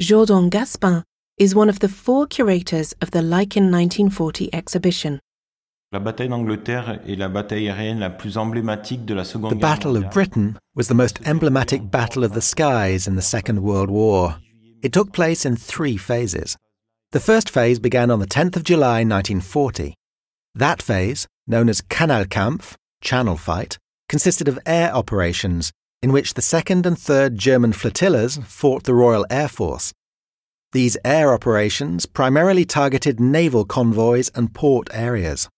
Jourdan Gaspin is one of the four curators of the Lichen 1940 exhibition. La bataille d'Angleterre est la bataille aérienne la plus emblématique de la Seconde The Battle of. Britain was the most emblematic battle of the skies in the Second World War. It took place in three phases. The first phase began on the 10th of July 1940. That phase, known as Kanalkampf, Channel Fight, consisted of air operations in which the 2nd and 3rd German flotillas fought the Royal Air Force. These air operations primarily targeted naval convoys and port areas.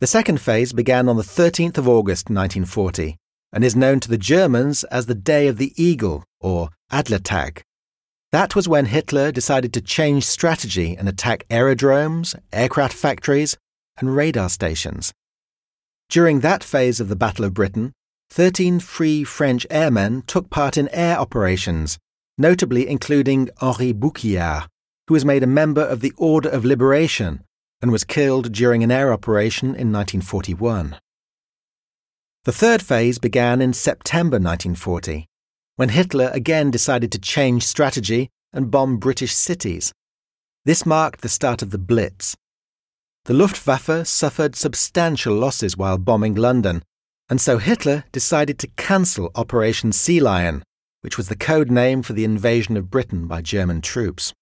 The second phase began on the 13th of August 1940 and is known to the Germans as the Day of the Eagle or Adlertag. That was when Hitler decided to change strategy and attack aerodromes, aircraft factories, and radar stations. During that phase of the Battle of Britain, 13 free French airmen took part in air operations, notably including Henri Bouquillard, who was made a member of the Order of Liberation and was killed during an air operation in 1941. The third phase began in September 1940, when Hitler again decided to change strategy and bomb British cities. This marked the start of the Blitz. The Luftwaffe suffered substantial losses while bombing London, and so Hitler decided to cancel Operation Sea Lion, which was the code name for the invasion of Britain by German troops.